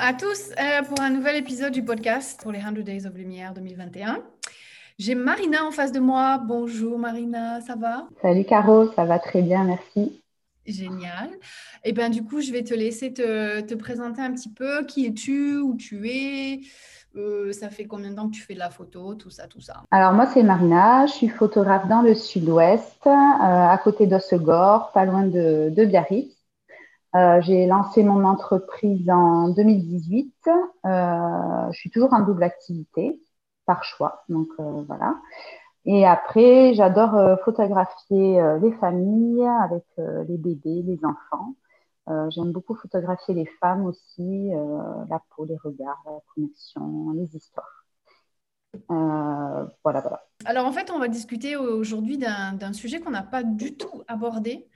À tous euh, pour un nouvel épisode du podcast pour les 100 Days of Lumière 2021. J'ai Marina en face de moi. Bonjour Marina, ça va? Salut Caro, ça va très bien, merci. Génial. Et eh bien du coup, je vais te laisser te, présenter un petit peu. Qui es-tu Où tu es euh, Ça fait combien de temps que tu fais de la photo Tout ça, tout ça. Alors moi, c'est Marina. Je suis photographe dans le sud-ouest, euh, à côté d'Ossegor, pas loin de, de Biarritz. Euh, j'ai lancé mon entreprise en 2018. Euh, je suis toujours en double activité par choix, donc euh, voilà. Et après, j'adore photographier les familles avec les bébés, les enfants. J'aime beaucoup photographier les femmes aussi, la peau, les regards, la connexion, les histoires. voilà, voilà. Alors en fait, on va discuter aujourd'hui d'un sujet qu'on n'a pas du tout abordé.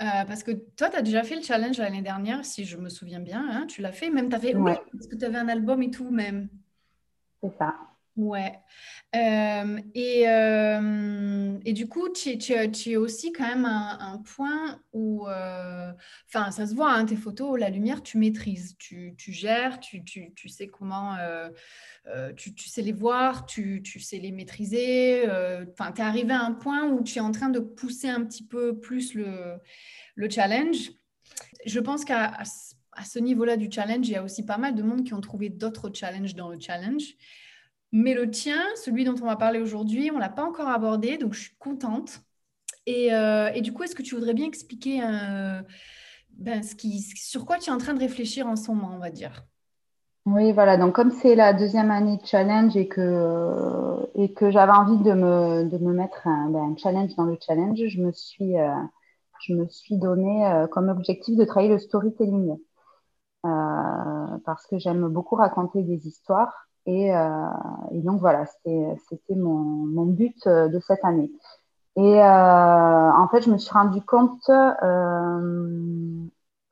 Euh, parce que toi, tu as déjà fait le challenge l'année dernière, si je me souviens bien. Hein, tu l'as fait, même tu avais, oui, parce que tu avais un album et tout, même. C'est ça. Ouais. Et, et, du coup, tu, tu, tu, es aussi quand même un, un point où, enfin, ça se voit, hein, tes photos, la lumière, tu maîtrises, tu, tu gères, tu, tu, sais comment, tu, sais les voir, tu, sais les maîtriser. Enfin, tu es arrivé à un point où tu es en train de pousser un petit peu plus le, le challenge. Je pense qu'à à ce niveau-là du challenge, il y a aussi pas mal de monde qui ont trouvé d'autres challenges dans le challenge. Mais le tien, celui dont on va parler aujourd'hui, on ne l'a pas encore abordé, donc je suis contente. Et, euh, du coup, est-ce que tu voudrais bien expliquer euh, ben, sur quoi tu es en train de réfléchir en ce moment, on va dire? Oui, voilà. Donc, comme c'est la deuxième année de challenge et que, et que j'avais envie de me, de me mettre un, ben, challenge dans le challenge, je me suis, euh, je me suis donné comme objectif de travailler le storytelling. parce que j'aime beaucoup raconter des histoires euh, et, donc voilà, c'était mon, mon, but euh, de cette année. Et euh, en fait, je me suis rendu compte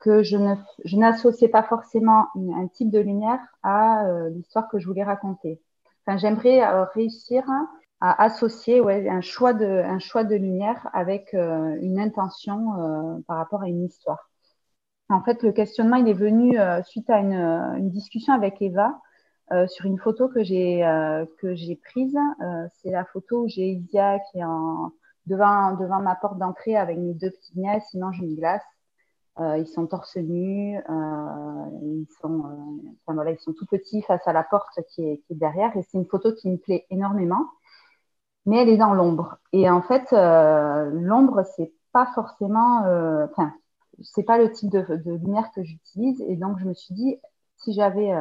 que je n'associais pas forcément un type de lumière à l'histoire que je voulais raconter. J'aimerais réussir à associer ouais, un, choix de, un choix de lumière avec une intention par rapport à une histoire. En fait, le questionnement, il est venu suite à une, discussion avec Eva, euh, sur une photo que j'ai euh, que j'ai prise. Euh, c'est la photo où j'ai Isia qui est devant devant ma porte d'entrée avec mes deux petites nièces. Ils mangent une glace. ils sont torse nus. ils sont enfin, voilà, ils sont tout petits face à la porte qui est, derrière. Et c'est une photo qui me plaît énormément. Mais elle est dans l'ombre. Et en fait, l'ombre c'est pas forcément, enfin, c'est pas le type de, lumière que j'utilise. Et donc je me suis dit si j'avais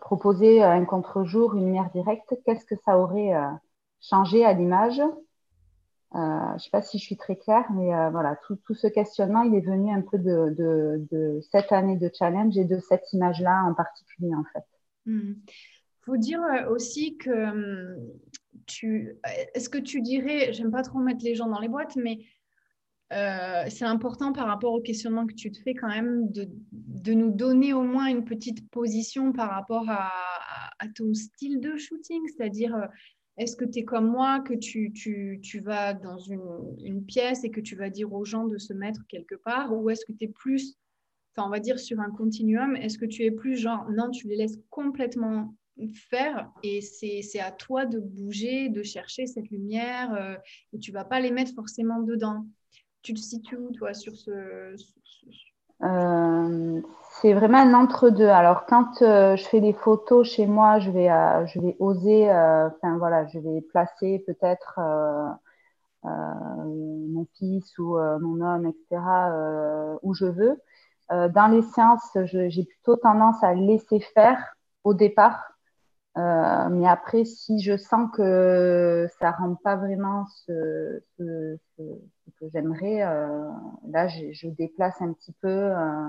proposer un contre-jour, une lumière directe, qu'est-ce que ça aurait euh, changé à l'image? Euh, Je ne sais pas si je suis très claire, mais voilà, tout, ce questionnement, il est venu un peu de, cette année de challenge et de cette image-là en particulier, en fait. Il hmm. faut dire aussi que hum, tu, est-ce que tu dirais, j'aime pas trop mettre les gens dans les boîtes, mais euh, c'est important par rapport au questionnement que tu te fais quand même de, de nous donner au moins une petite position par rapport à, ton style de shooting, c'est-à-dire euh, est-ce que tu es comme moi, que tu, tu, tu vas dans une, une, pièce et que tu vas dire aux gens de se mettre quelque part, ou est-ce que tu es plus, enfin on va dire sur un continuum, est-ce que tu es plus genre non, tu les laisses complètement faire et c'est à toi de bouger, de chercher cette lumière euh, et tu vas pas les mettre forcément dedans? Tu te situes où toi sur ce... Euh, c'est vraiment un entre-deux. Alors quand euh, je fais des photos chez moi, je vais, je vais oser, enfin voilà, je vais placer peut-être mon fils ou mon homme, etc., où je veux. dans les séances, j'ai plutôt tendance à laisser faire au départ euh, mais après, si je sens que ça rend pas vraiment ce, que j'aimerais, euh, là, je, déplace un petit peu, euh,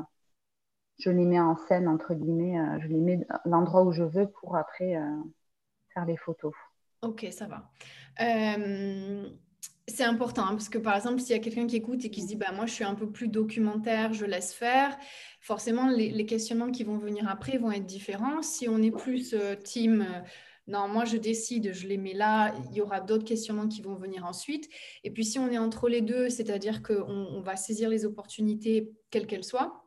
je les mets en scène, entre guillemets, je les mets l'endroit où je veux pour après faire les photos. Ok, ça va. c'est important hein, parce que par exemple, s'il y a quelqu'un qui écoute et qui se dit bah, Moi, je suis un peu plus documentaire, je laisse faire, forcément, les, questionnements qui vont venir après vont être différents. Si on est plus euh, team, euh, non, moi je décide, je les mets là, il y aura d'autres questionnements qui vont venir ensuite. Et puis si on est entre les deux, c'est-à-dire qu'on on va saisir les opportunités, quelles qu'elles soient,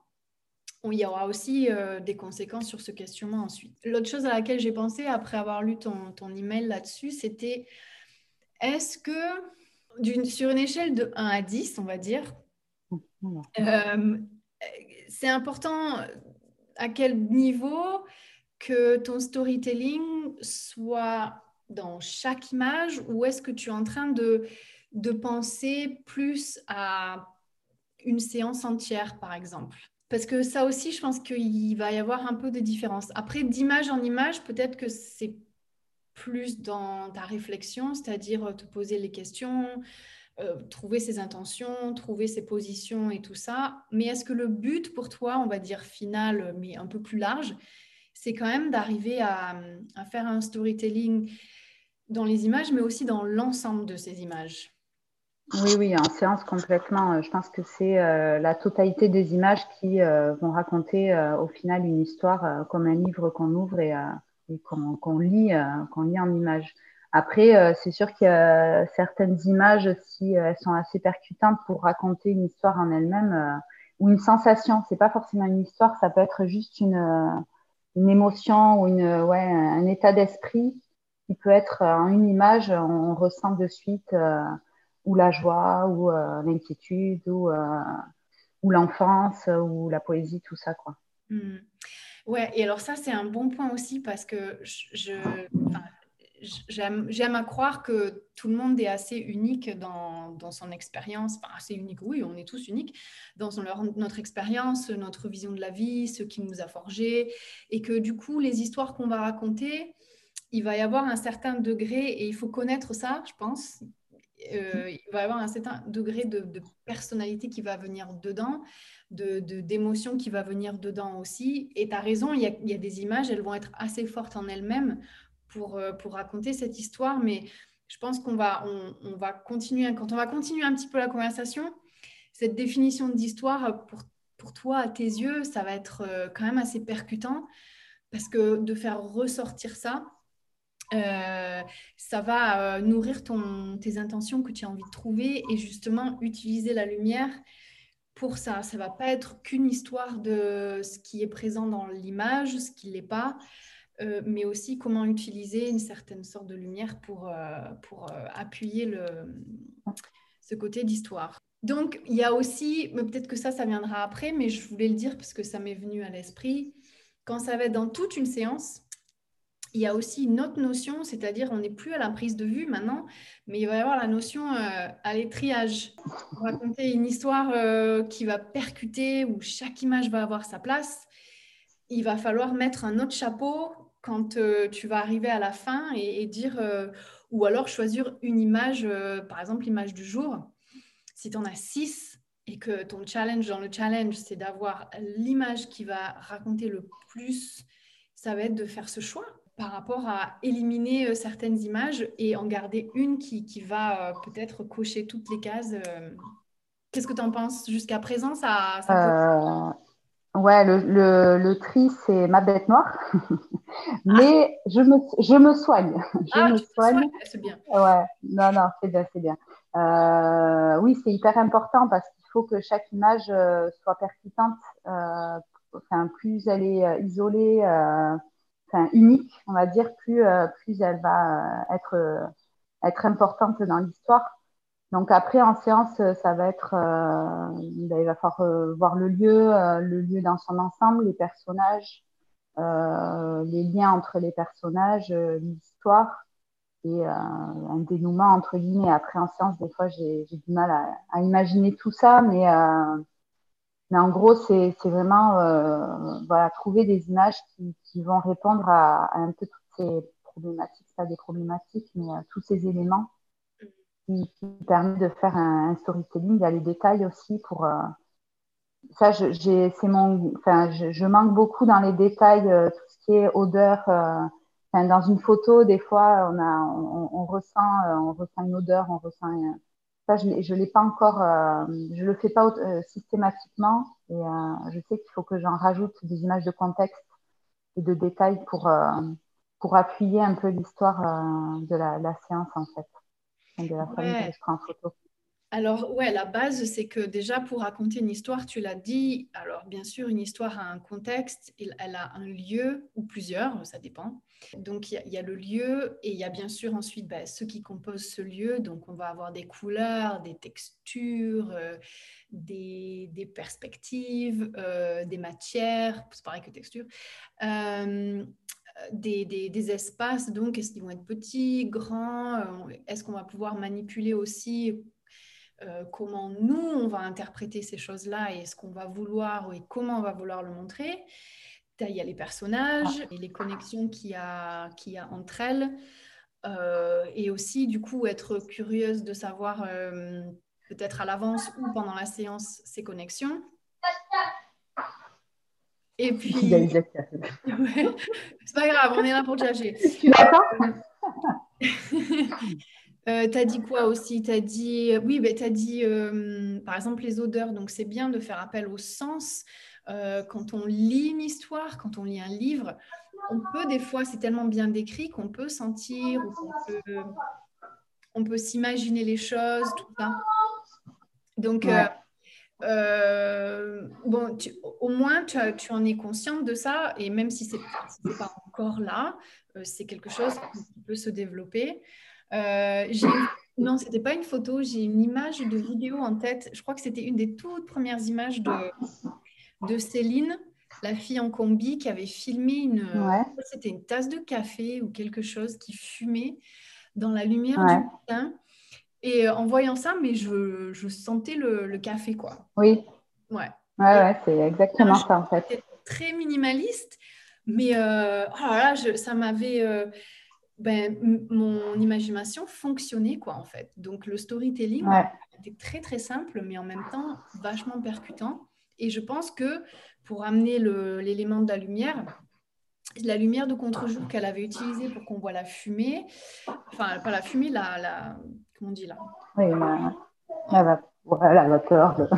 il y aura aussi euh, des conséquences sur ce questionnement ensuite. L'autre chose à laquelle j'ai pensé après avoir lu ton, ton email là-dessus, c'était est-ce que sur une échelle de 1 à 10, on va dire, c'est important à quel niveau que ton storytelling soit dans chaque image ou est-ce que tu es en train de, de penser plus à une séance entière, par exemple? Parce que ça aussi, je pense qu'il va y avoir un peu de différence. Après, d'image en image, peut-être que c'est plus dans ta réflexion, c'est-à-dire te poser les questions, euh, trouver ses intentions, trouver ses positions et tout ça. Mais est-ce que le but pour toi, on va dire final, mais un peu plus large, c'est quand même d'arriver à, faire un storytelling dans les images, mais aussi dans l'ensemble de ces images oui, oui, en séance complètement. Je pense que c'est euh, la totalité des images qui euh, vont raconter au final une histoire comme un livre qu'on ouvre et, qu'on lit, qu'on lit en images. Après, euh, c'est sûr qu'il y a certaines images, si euh, elles sont assez percutantes pour raconter une histoire en elle-même euh, ou une sensation, c'est pas forcément une histoire, ça peut être juste une, une émotion ou une, ouais, un état d'esprit qui peut être en une image, on ressent de suite ou la joie ou l'inquiétude ou, ou l'enfance ou la poésie, tout ça, quoi. Mmh. Ouais, et alors ça, c'est un bon point aussi parce que je, j'aime à croire que tout le monde est assez unique dans, son expérience. Assez unique, oui, on est tous uniques dans notre expérience, notre vision de la vie, ce qui nous a forgé. Et que du coup, les histoires qu'on va raconter, il va y avoir un certain degré, et il faut connaître ça, je pense. Euh, il va y avoir un certain degré de, personnalité qui va venir dedans, d'émotion de, qui va venir dedans aussi. Et tu as raison, il y, a, des images, elles vont être assez fortes en elles-mêmes pour, euh, pour raconter cette histoire, mais je pense qu'on va, on, va continuer, quand on va continuer un petit peu la conversation, cette définition d'histoire, pour, pour toi, à tes yeux, ça va être euh, quand même assez percutant, parce que de faire ressortir ça, euh, ça va nourrir ton, tes intentions que tu as envie de trouver et justement utiliser la lumière pour ça. Ça va pas être qu'une histoire de ce qui est présent dans l'image, ce qui l'est pas. Euh, mais aussi comment utiliser une certaine sorte de lumière pour, euh, pour euh, appuyer le, ce côté d'histoire. Donc, il y a aussi, peut-être que ça, ça viendra après, mais je voulais le dire parce que ça m'est venu à l'esprit, quand ça va être dans toute une séance, il y a aussi une autre notion, c'est-à-dire on n'est plus à la prise de vue maintenant, mais il va y avoir la notion à l'étriage. Raconter une histoire qui va percuter, où chaque image va avoir sa place, il va falloir mettre un autre chapeau quand euh, tu vas arriver à la fin et, dire, euh, ou alors choisir une image, euh, par exemple l'image du jour. Si tu en as six et que ton challenge dans le challenge, c'est d'avoir l'image qui va raconter le plus, ça va être de faire ce choix par rapport à éliminer certaines images et en garder une qui, qui va peut-être cocher toutes les cases. Qu'est-ce que tu en penses? Jusqu'à présent ça, ça Ouais, le, le, le tri, c'est ma bête noire. Mais je, me, je me soigne. Je ah, me soigne. C'est bien. Ouais, non, non, c'est bien, c'est bien. Euh, oui, c'est hyper important parce qu'il faut que chaque image euh, soit percutante. Euh, enfin, plus elle est euh, isolée, euh, unique, on va dire, plus, plus elle va être, être importante dans l'histoire. Donc après, en séance, ça va être, il va falloir voir le lieu, le lieu dans son ensemble, les personnages, les liens entre les personnages, l'histoire et un dénouement entre guillemets. Après, en séance, des fois, j'ai du mal à, imaginer tout ça, mais, mais en gros, c'est vraiment voilà, trouver des images qui, qui vont répondre à, à, un peu toutes ces problématiques, pas des problématiques, mais tous ces éléments qui, permet de faire un, storytelling. Il y a les détails aussi pour. Euh, ça, c'est mon, enfin, je, manque beaucoup dans les détails, euh, tout ce qui est odeur. Euh, enfin, dans une photo, des fois, on, a, on, ressent, on ressent une odeur, on ressent. ça, je ne l'ai pas encore, je le fais pas systématiquement. Et je sais qu'il faut que j'en rajoute des images de contexte et de détails pour, pour appuyer un peu l'histoire de la, la séance, en fait de la famille photo. Alors, ouais, la base, c'est que déjà pour raconter une histoire, tu l'as dit, alors bien sûr, une histoire a un contexte, elle a un lieu ou plusieurs, ça dépend. Donc, il y, a le lieu et il y a bien sûr ensuite bah, ceux qui composent ce lieu. Donc, on va avoir des couleurs, des textures, euh, des, perspectives, euh, des matières, c'est pareil que texture. Euh, des, espaces, donc est-ce qu'ils vont être petits, grands euh, Est-ce qu'on va pouvoir manipuler aussi euh, comment nous, on va interpréter ces choses-là et est-ce qu'on va vouloir et comment on va vouloir le montrer? Il y a les personnages et les connexions qu'il y, a, a entre elles. Euh, et aussi, du coup, être curieuse de savoir peut-être à l'avance ou pendant la séance ces connexions. Et puis. c'est pas grave, on est là pour jager. D'accord. Euh, tu as dit quoi aussi? Tu as dit, oui, ben, tu as dit, euh, par exemple, les odeurs. Donc, c'est bien de faire appel au sens. Euh, quand on lit une histoire, quand on lit un livre, on peut, des fois, c'est tellement bien décrit qu'on peut sentir, on peut, s'imaginer les choses, tout ça. Donc, euh, bon, au moins, tu, tu, en es consciente de ça, et même si ce n'est pas encore là, euh, c'est quelque chose qui peut se développer. Euh, non, ce n'était pas une photo, j'ai une image de vidéo en tête. Je crois que c'était une des toutes premières images de, de Céline, la fille en combi, qui avait filmé une, c'était une tasse de café ou quelque chose qui fumait dans la lumière du matin. Et euh, en voyant ça, mais je, je sentais le, le, café, quoi. Oui. Ouais. Ouais, ouais, c'est exactement ça, en fait. très minimaliste, mais euh, oh là, je, ça m'avait... Euh, ben, mon imagination fonctionnait, quoi, en fait. Donc, le storytelling était très, très simple, mais en même temps vachement percutant. Et je pense que pour amener l'élément de la lumière, la lumière de contre-jour qu'elle avait utilisée pour qu'on voit la fumée, enfin, pas la fumée, la, la on dit là Oui, la, la, vapeur.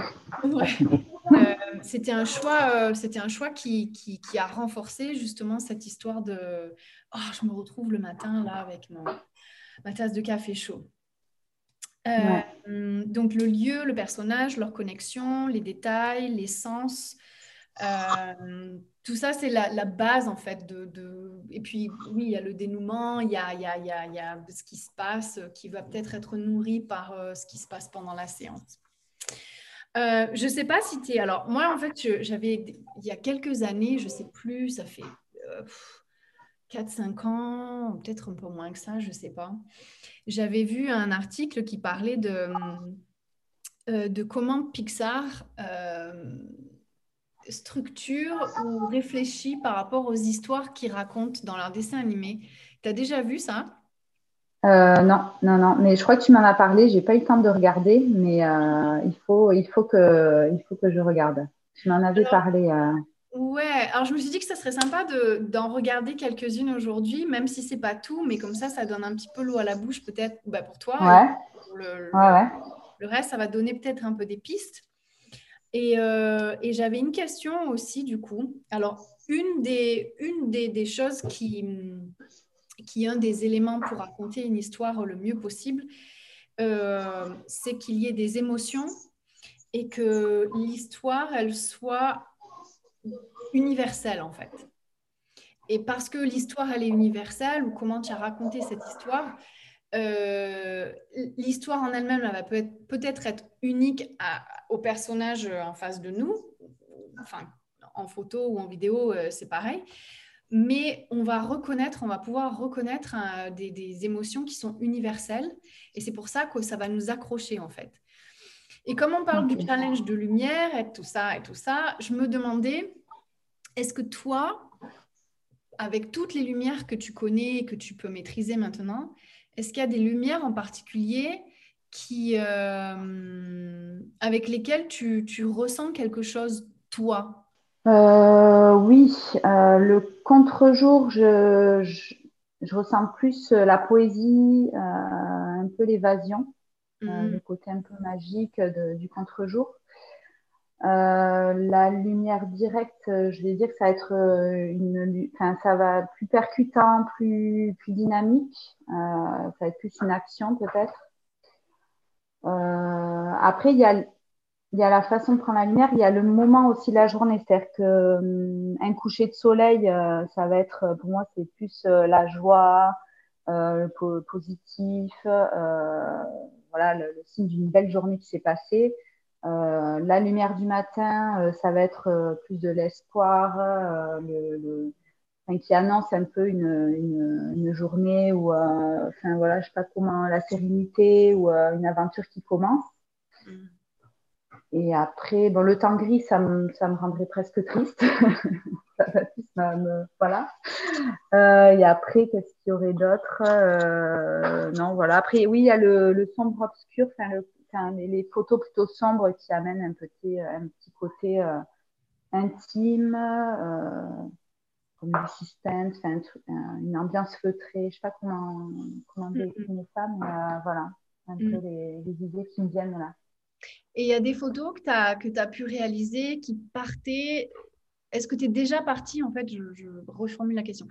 Euh, c'était un choix, euh, c'était un choix qui, qui, qui, a renforcé justement cette histoire de oh, je me retrouve le matin là avec mon, ma tasse de café chaud. Euh, donc le lieu, le personnage, leur connexion, les détails, les sens, euh, tout ça, c'est la, base en fait. De, Et puis, oui, il y a le dénouement, il y a, y, a, y, a, ce qui se passe qui va peut-être être nourri par euh, ce qui se passe pendant la séance. Euh, je ne sais pas si tu es. Alors, moi, en fait, j'avais, il y a quelques années, je ne sais plus, ça fait 4-5 ans, peut-être un peu moins que ça, je ne sais pas. J'avais vu un article qui parlait de, de comment Pixar structure ou réfléchit par rapport aux histoires qu'ils racontent dans leurs dessins animés. Tu as déjà vu ça? Euh, non, non, non. Mais je crois que tu m'en as parlé. J'ai pas eu le temps de regarder, mais euh, il faut, il faut que, il faut que je regarde. Tu m'en avais parlé. Euh. Ouais. Alors je me suis dit que ça serait sympa d'en regarder quelques-unes aujourd'hui, même si c'est pas tout, mais comme ça, ça donne un petit peu l'eau à la bouche peut-être, bah, pour toi. Ouais. le, ouais, ouais. le reste, ça va donner peut-être un peu des pistes. Euh, et, j'avais une question aussi, du coup. Alors, une des, choses qui, qui est un des éléments pour raconter une histoire le mieux possible, euh, c'est qu'il y ait des émotions et que l'histoire, elle soit universelle, en fait. et parce que l'histoire, elle est universelle, ou comment tu as raconté cette histoire, euh, l'histoire en elle-même, elle va peut-être être unique au personnage en face de nous. Enfin, en photo ou en vidéo, euh, c'est pareil. Mais on va reconnaître, on va pouvoir reconnaître euh, des, des, émotions qui sont universelles. Et c'est pour ça que ça va nous accrocher, en fait. Et comme on parle du challenge de lumière et tout ça et tout ça, je me demandais, est-ce que toi, avec toutes les lumières que tu connais et que tu peux maîtriser maintenant, est-ce qu'il y a des lumières en particulier qui, euh, avec lesquelles tu, tu, ressens quelque chose, toi? Euh, Oui, euh, le contre-jour, je, je, ressens plus la poésie, un peu l'évasion, mhm. le côté un peu magique du contre-jour. Euh, la lumière directe, euh, je vais dire que ça va être euh, plus percutant, plus, dynamique. Ça va être plus une action peut-être. Après, il y a, la façon de prendre la lumière, il y a le moment aussi de la journée. C'est-à-dire que un coucher de soleil, ça va être, pour moi, c'est plus la joie, le positif, voilà, le signe d'une belle journée qui s'est passée. Euh, la lumière du matin, euh, ça va être euh, plus de l'espoir, le, qui annonce un peu une, une, journée ou, enfin voilà, je sais pas comment, la sérénité ou une aventure qui commence. Mm. Et après, bon, le temps gris, ça me, ça me rendrait presque triste. ça va plus voilà. et après, qu'est-ce qu'il y aurait d'autre? Non, voilà. Après, oui, il y a le, le sombre obscur, enfin, le les, photos plutôt sombres qui amènent un petit, un petit côté euh, intime, euh, comme du suspense, une ambiance feutrée. Je ne sais pas comment, comment définir ça, mais euh, voilà, un peu mm. les, idées qui me viennent là. Et il y a des photos que tu as, que as pu réaliser qui partaient. Est-ce que tu es déjà parti, en fait, je, je reformule la question.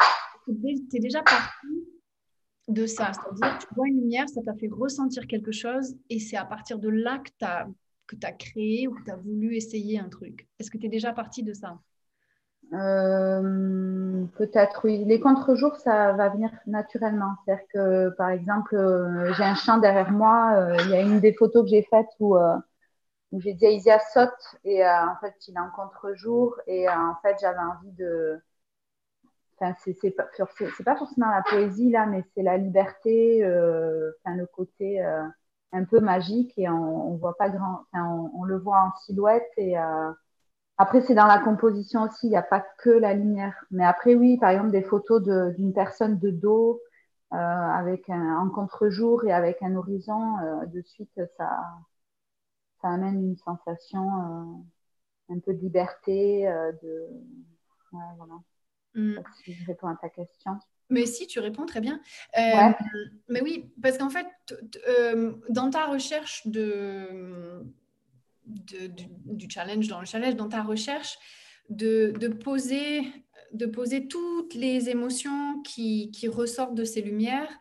Tu es déjà parti de ça. C'est-à-dire, tu vois une lumière, ça t'a fait ressentir quelque chose et c'est à partir de là que tu as, que créé ou que tu as voulu essayer un truc. Est-ce que tu es déjà parti de ça? Euh, Peut-être, oui. Les contre-jours, ça va venir naturellement. C'est-à-dire que, par exemple, euh, j'ai un champ derrière moi. Euh, il y a une des photos que j'ai faites où, où j'ai dit Isia saute et en fait, il est en contre-jour et en fait, j'avais envie de C'est pas, forcément la poésie là, mais c'est la liberté, euh, le côté euh, un peu magique et on, voit pas grand, on, le voit en silhouette et euh, après c'est dans la composition aussi, il n'y a pas que la lumière. Mais après oui, par exemple des photos d'une personne de dos avec un en contre-jour et avec un horizon, de suite ça, ça amène une sensation un peu de liberté, de. Mm. Si je réponds à ta question. Mais si, tu réponds très bien. Euh, mais oui, parce qu'en fait, euh, dans ta recherche de, du, challenge, dans le challenge, dans ta recherche de, poser, de poser toutes les émotions qui, ressortent de ces lumières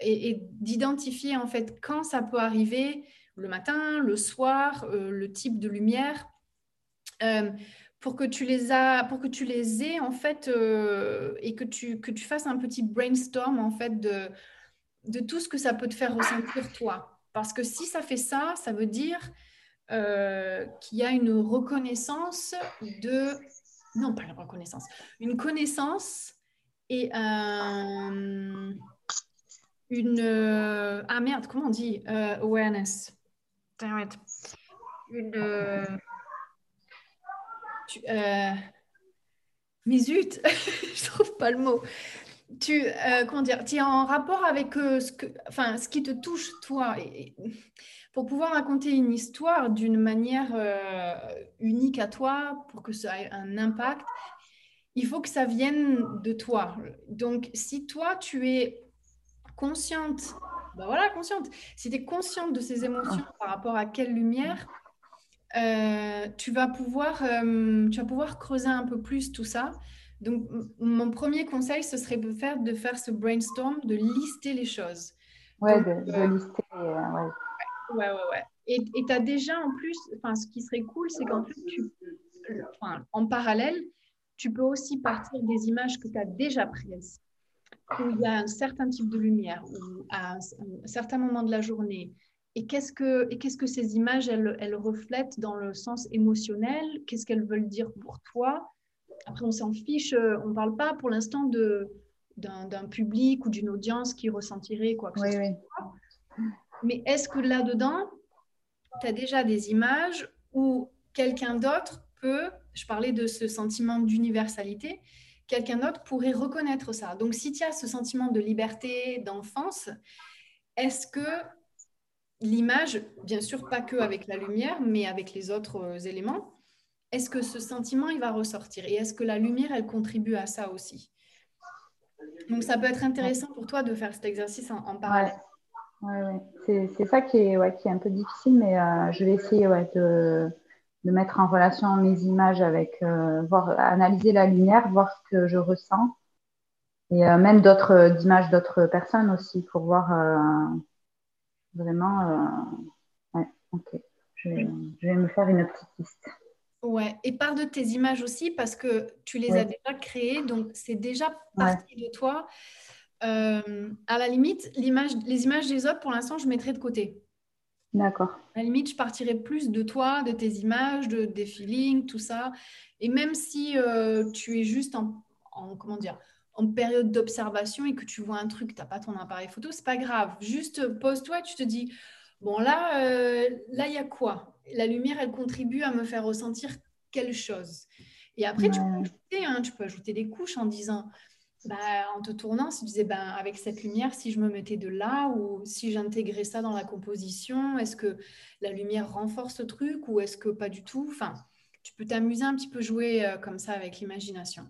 et, d'identifier en fait quand ça peut arriver, le matin, le soir, euh, le type de lumière pour que tu les as, pour que tu les aies en fait euh, et que tu, que tu fasses un petit brainstorm en fait de, de tout ce que ça peut te faire ressentir toi. Parce que si ça fait ça, ça veut dire euh, qu'il y a une reconnaissance de... Non, pas la reconnaissance. Une connaissance et un... Une... Ah merde, comment on dit euh, Awareness. Une... Tu, euh... Mais zut, je trouve pas le mot. Tu, euh, comment dire, tu es en rapport avec euh, ce, que, enfin, ce qui te touche, toi. Pour pouvoir raconter une histoire d'une manière euh, unique à toi, pour que ça ait un impact, il faut que ça vienne de toi. Donc, si toi, tu es consciente, ben voilà, consciente, si tu es consciente de ces émotions par rapport à quelle lumière, euh, tu, vas pouvoir, euh, tu vas pouvoir creuser un peu plus tout ça. Donc, mon premier conseil, ce serait de faire, de faire ce brainstorm, de lister les choses. Ouais, de, euh, lister. ouais. ouais, ouais, ouais. Et tu as déjà en plus, enfin, ce qui serait cool, c'est qu'en tu, enfin, en parallèle, tu peux aussi partir des images que tu as déjà prises, où il y a un certain type de lumière, ou à un, certain moment de la journée. Et qu'est-ce que, et qu'est-ce que ces images, elles, elles reflètent dans le sens émotionnel? Qu'est-ce qu'elles veulent dire pour toi? Après, on s'en fiche, euh, on ne parle pas pour l'instant de, d'un, public ou d'une audience qui ressentirait quoi que ce soit. Mais est-ce que là-dedans, tu as déjà des images où quelqu'un d'autre peut, je parlais de ce sentiment d'universalité, quelqu'un d'autre pourrait reconnaître ça? Donc si tu as ce sentiment de liberté, d'enfance, est-ce que l'image, bien sûr pas que avec la lumière, mais avec les autres euh, éléments, est-ce que ce sentiment, il va ressortir? Et est-ce que la lumière, elle contribue à ça aussi? Donc ça peut être intéressant pour toi de faire cet exercice en, parallèle. Ouais, c'est ça qui est, ouais, qui est un peu difficile, mais euh, je vais essayer de, mettre en relation mes images avec, euh, voir, analyser la lumière, voir ce que je ressens, et même d'autres images d'autres personnes aussi, pour voir vraiment. ouais, ok. Je, je, vais me faire une petite liste. Ouais, et parle de tes images aussi parce que tu les as déjà créées, donc c'est déjà partie de toi. Euh, à la limite, les images des autres, pour l'instant, je mettrai de côté. D'accord. À la limite, je partirai plus de toi, de tes images, de, des feelings, tout ça. Et même si euh, tu es juste en, comment dire, en période d'observation et que tu vois un truc, tu n'as pas ton appareil photo, c'est pas grave. Juste pose-toi, tu te dis, bon là, euh, là, il y a quoi? La lumière, elle contribue à me faire ressentir quelque chose. Et après, tu, peux ajouter, hein, tu peux ajouter des couches en disant, bah, en te tournant, si tu disais, ben, avec cette lumière, si je me mettais de là ou si j'intégrais ça dans la composition, est-ce que la lumière renforce ce truc ou est-ce que pas du tout? Enfin, tu peux t'amuser un petit peu jouer euh, comme ça avec l'imagination.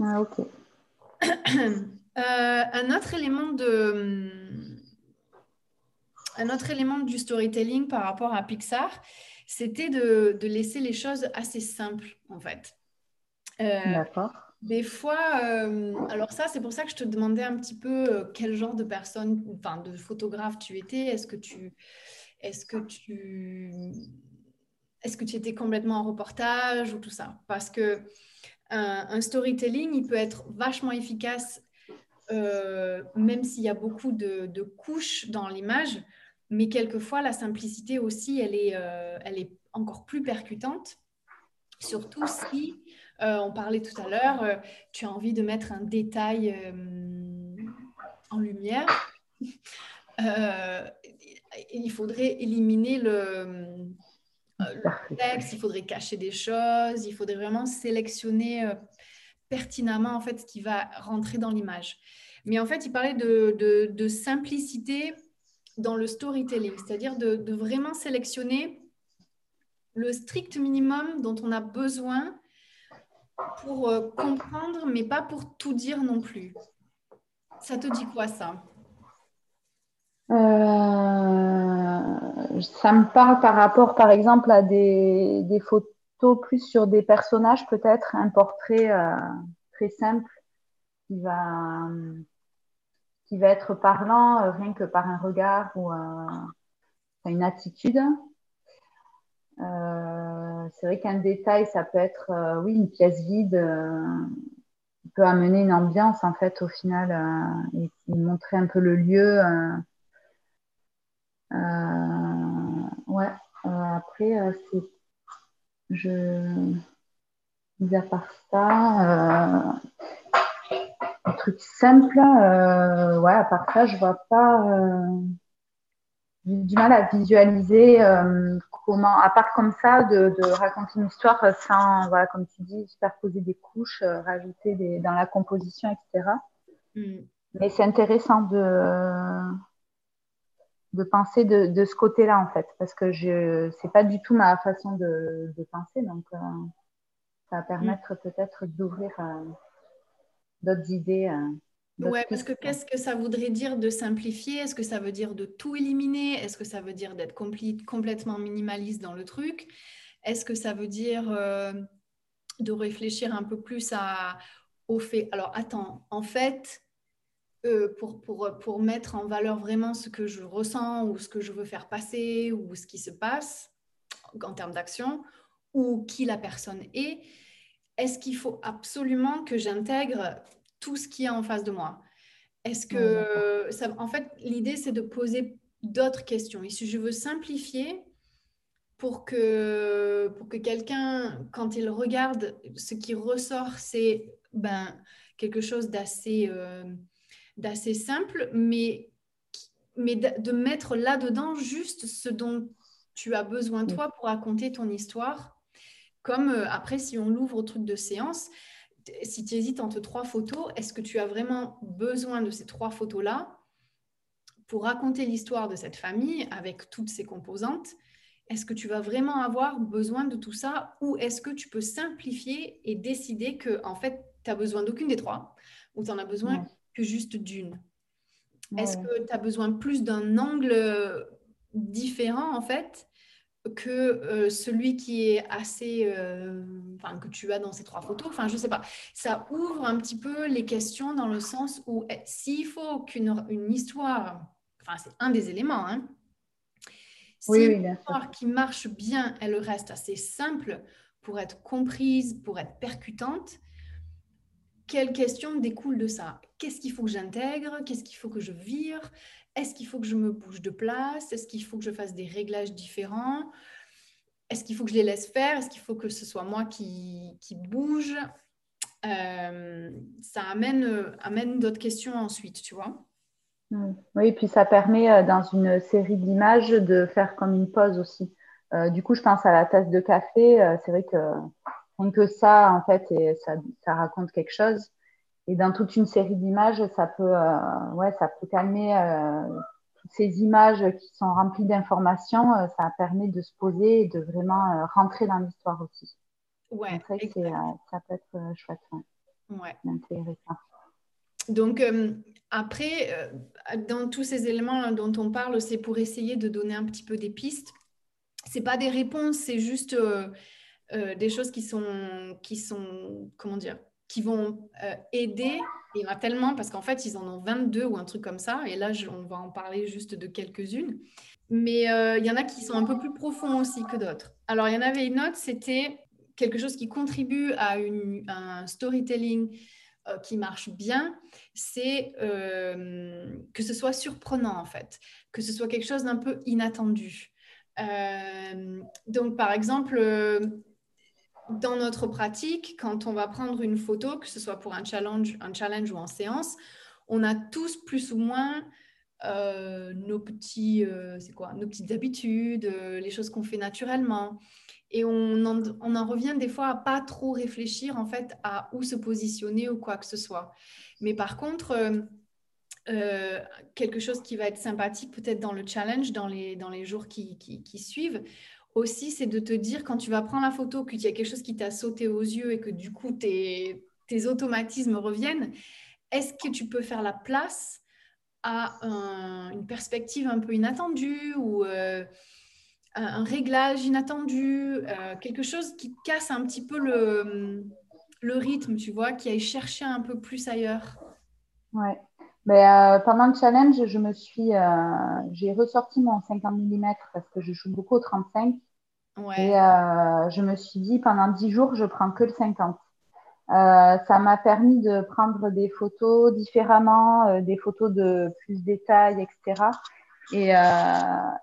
Ah, ok. Euh, un autre élément de un autre élément du storytelling par rapport à Pixar, c'était de, de laisser les choses assez simples en fait. Euh, D'accord des fois, euh, alors ça, c'est pour ça que je te demandais un petit peu euh, quel genre de personne, enfin de photographe tu étais. Est-ce que tu, est-ce que tu, est-ce que tu étais complètement en reportage ou tout ça? Parce que un, storytelling, il peut être vachement efficace, euh, même s'il y a beaucoup de, couches dans l'image. Mais quelquefois, la simplicité aussi, elle est, elle est encore plus percutante, surtout si euh, on parlait tout à l'heure, euh, tu as envie de mettre un détail euh, en lumière. il faudrait éliminer le, texte, il faudrait cacher des choses, il faudrait vraiment sélectionner pertinemment en fait ce qui va rentrer dans l'image. Mais en fait, il parlait de, simplicité dans le storytelling, c'est-à-dire de, vraiment sélectionner le strict minimum dont on a besoin pour euh, comprendre, mais pas pour tout dire non plus. Ça te dit quoi ça? Euh, Ça me parle par rapport, par exemple, à des, photos plus sur des personnages, peut-être un portrait euh, très simple qui va, être parlant rien que par un regard ou une attitude. Euh, c'est vrai qu'un détail, ça peut être, euh, oui, une pièce vide, euh, peut amener une ambiance en fait au final et, montrer un peu le lieu. Ouais. après, c'est, je, mis à part ça, un truc simple, ouais, à part ça, je vois pas du mal à visualiser euh, comment, à part comme ça, de, raconter une histoire sans, voilà, comme tu dis, superposer des couches, euh, rajouter des, dans la composition, etc. Mm. Mais c'est intéressant de, de penser de, ce côté-là, en fait, parce que je c'est pas du tout ma façon de, penser, donc euh, ça va permettre peut-être d'ouvrir d'autres idées. Ouais, parce que qu'est-ce que ça voudrait dire de simplifier? Est-ce que ça veut dire de tout éliminer? Est-ce que ça veut dire d'être complètement minimaliste dans le truc? Est-ce que ça veut dire euh, de réfléchir un peu plus à, au fait Alors attends, en fait, euh, pour, pour, pour mettre en valeur vraiment ce que je ressens ou ce que je veux faire passer ou ce qui se passe en termes d'action ou qui la personne est, est-ce qu'il faut absolument que j'intègre tout ce qu'il y a en face de moi? Est-ce que, ça, en fait, l'idée, c'est de poser d'autres questions. Et si je veux simplifier pour que, pour que quelqu'un, quand il regarde, ce qui ressort, c'est ben, quelque chose d'assez euh, d'assez simple, mais, mais de mettre là-dedans juste ce dont tu as besoin, toi, pour raconter ton histoire. Comme euh, après, si on l'ouvre au truc de séance, si tu hésites entre trois photos, est-ce que tu as vraiment besoin de ces trois photos-là pour raconter l'histoire de cette famille avec toutes ses composantes? Est-ce que tu vas vraiment avoir besoin de tout ça ou est-ce que tu peux simplifier et décider que en fait, tu as besoin d'aucune des trois ou tu en as besoin que juste d'une Est-ce que tu as besoin plus d'un angle différent en fait que euh, celui qui est assez, euh, enfin, que tu as dans ces trois photos? Enfin, je sais pas. Ça ouvre un petit peu les questions dans le sens où eh, s'il faut qu'une une histoire, enfin, c'est un des éléments, hein, si une histoire qui marche bien, elle reste assez simple pour être comprise, pour être percutante, quelles questions découlent de ça? Qu'est-ce qu'il faut que j'intègre? Qu'est-ce qu'il faut que je vire? Est-ce qu'il faut que je me bouge de place? Est-ce qu'il faut que je fasse des réglages différents? Est-ce qu'il faut que je les laisse faire? Est-ce qu'il faut que ce soit moi qui, bouge? Euh, Ça amène, amène d'autres questions ensuite, tu vois? Oui, puis ça permet euh, dans une série d'images de faire comme une pause aussi. Euh, du coup, je pense à la tasse de café. c'est vrai que que ça, en fait, et ça, ça raconte quelque chose. Et dans toute une série d'images, ça peut, euh, ouais, ça peut calmer euh, toutes ces images qui sont remplies d'informations. Euh, ça permet de se poser et de vraiment rentrer dans l'histoire aussi. Ouais. ça peut être chouette. Ouais. Donc, après, dans tous ces éléments dont on parle, c'est pour essayer de donner un petit peu des pistes. C'est pas des réponses, c'est juste des choses qui sont, qui sont, comment dire, qui vont euh, aider. Il y en a tellement parce qu'en fait, ils en ont 22 ou un truc comme ça. Et là, on va en parler juste de quelques-unes. Mais euh, il y en a qui sont un peu plus profonds aussi que d'autres. Alors, il y en avait une autre, c'était quelque chose qui contribue à, un storytelling euh, qui marche bien, c'est que ce soit surprenant en fait, que ce soit quelque chose d'un peu inattendu. donc, par exemple, dans notre pratique, quand on va prendre une photo, que ce soit pour un challenge, un challenge ou en séance, on a tous plus ou moins euh, nos, petits, euh, quoi, nos petites habitudes, euh, les choses qu'on fait naturellement. Et on en, revient des fois à pas trop réfléchir en fait à où se positionner ou quoi que ce soit. Mais par contre, quelque chose qui va être sympathique peut-être dans le challenge, dans les, dans les jours qui, qui suivent, aussi, c'est de te dire quand tu vas prendre la photo qu'il y a quelque chose qui t'a sauté aux yeux et que du coup tes, automatismes reviennent, est-ce que tu peux faire la place à une perspective un peu inattendue ou euh, un, réglage inattendu, euh, quelque chose qui casse un petit peu le, le rythme, tu vois, qui aille chercher un peu plus ailleurs? Ouais. Mais, euh, pendant le challenge, je me suis, j'ai ressorti mon 50 mm parce que je joue beaucoup au 35 et euh, je me suis dit, pendant 10 jours, je prends que le 50. Euh, ça m'a permis de prendre des photos différemment, euh, des photos de plus détails, etc. Et,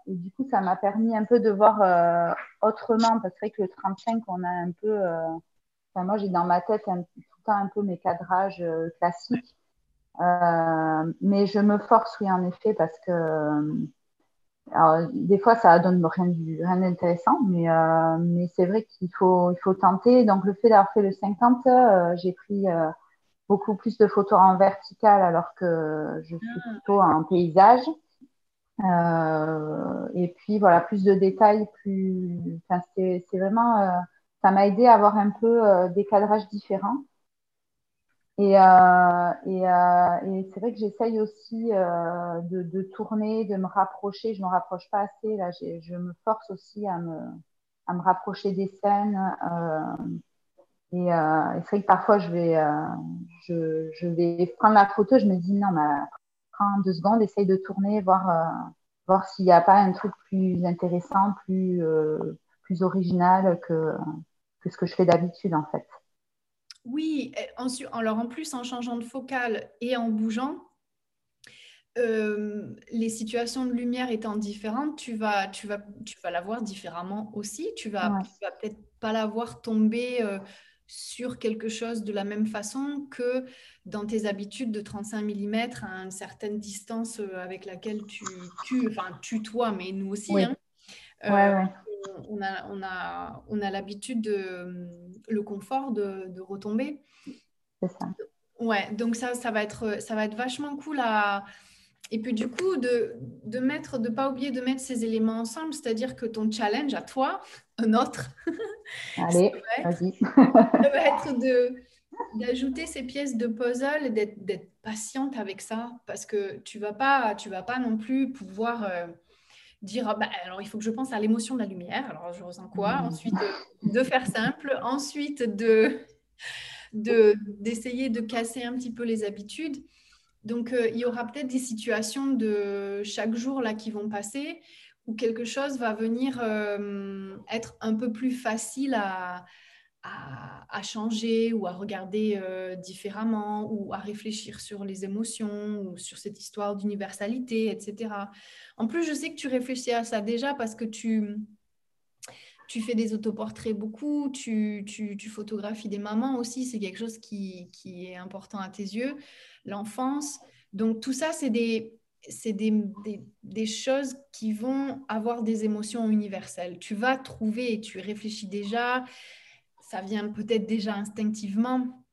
du coup, ça m'a permis un peu de voir autrement, parce que le 35, on a un peu, enfin, moi j'ai dans ma tête tout le temps un peu mes cadrages classiques, mais je me force, oui, en effet, parce que alors, des fois, ça donne rien, rien d'intéressant, mais, euh, mais c'est vrai qu'il faut, il faut tenter. Donc, le fait d'avoir fait le 50, euh, j'ai pris euh, beaucoup plus de photos en vertical alors que je suis ah. plutôt en paysage. et puis, voilà, plus de détails, plus. Enfin, c'est vraiment. ça m'a aidé à avoir un peu des cadrages différents. Et, euh, et, euh, et c'est vrai que j'essaye aussi euh, de, de, tourner, de me rapprocher. Je ne me rapproche pas assez. Là, je me force aussi à me, à me rapprocher des scènes. et, et c'est vrai que parfois, je vais, je, je, vais prendre la photo. Je me dis, non, mais prends deux secondes, essaye de tourner, voir, voir s'il n'y a pas un truc plus intéressant, plus, plus original que, que ce que je fais d'habitude, en fait. Oui, alors en plus, en changeant de focale et en bougeant, euh, les situations de lumière étant différentes, tu vas, tu vas, tu vas la voir différemment aussi. Tu vas, vas peut-être pas la voir tomber euh, sur quelque chose de la même façon que dans tes habitudes de 35 mm à une certaine distance euh, avec laquelle tu, tu enfin, tu toi, mais nous aussi. Hein. On a, on a, on a l'habitude de le confort de, de retomber. C'est ça. Ouais, donc ça, ça va être, ça va être vachement cool à et puis du coup, de, de mettre, de pas oublier de mettre ces éléments ensemble, c'est-à-dire que ton challenge à toi, un autre, Allez, ça, va être, de d'ajouter ces pièces de puzzle et d'être patiente avec ça, parce que tu vas pas, tu vas pas non plus pouvoir euh, dire, ah bah, alors il faut que je pense à l'émotion de la lumière, alors je ressens quoi, mmh. ensuite euh, de faire simple, ensuite de d'essayer de casser un petit peu les habitudes. Donc, euh, il y aura peut-être des situations de chaque jour là qui vont passer où quelque chose va venir euh, être un peu plus facile à, à, changer ou à regarder euh, différemment ou à réfléchir sur les émotions ou sur cette histoire d'universalité, etc. En plus, je sais que tu réfléchis à ça déjà parce que tu, tu fais des autoportraits beaucoup, tu, tu, photographies des mamans aussi, c'est quelque chose qui, qui, est important à tes yeux, l'enfance. Donc tout ça, c'est des, des, des, des, choses qui vont avoir des émotions universelles. Tu vas trouver, tu réfléchis déjà, ça vient peut-être déjà instinctivement.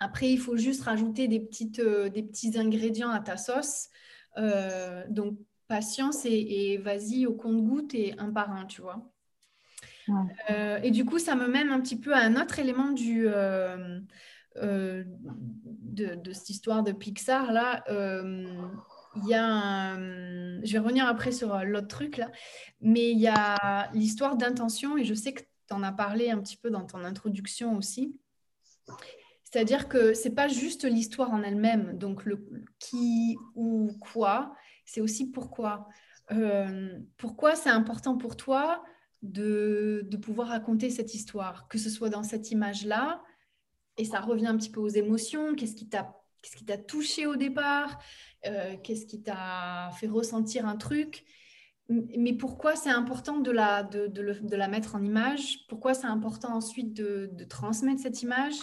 Après, il faut juste rajouter des, petites, euh, des petits ingrédients à ta sauce. Euh, donc, patience et, et vas-y au compte-goutte et un par un, tu vois. Euh, et du coup, ça me mène un petit peu à un autre élément du, de, cette histoire de Pixar. Là, il y a Je vais revenir après sur l'autre truc, là. Mais il y a l'histoire d'intention, et je sais que tu en as parlé un petit peu dans ton introduction aussi. C'est-à-dire que c'est pas juste l'histoire en elle-même, donc le qui ou quoi, c'est aussi pourquoi. pourquoi c'est important pour toi de, pouvoir raconter cette histoire, que ce soit dans cette image-là, et ça revient un petit peu aux émotions, qu'est-ce qui t'a qu'est-ce touché au départ, euh, qu'est-ce qui t'a fait ressentir un truc, mais pourquoi c'est important de la, de, de, la mettre en image, pourquoi c'est important ensuite de, transmettre cette image,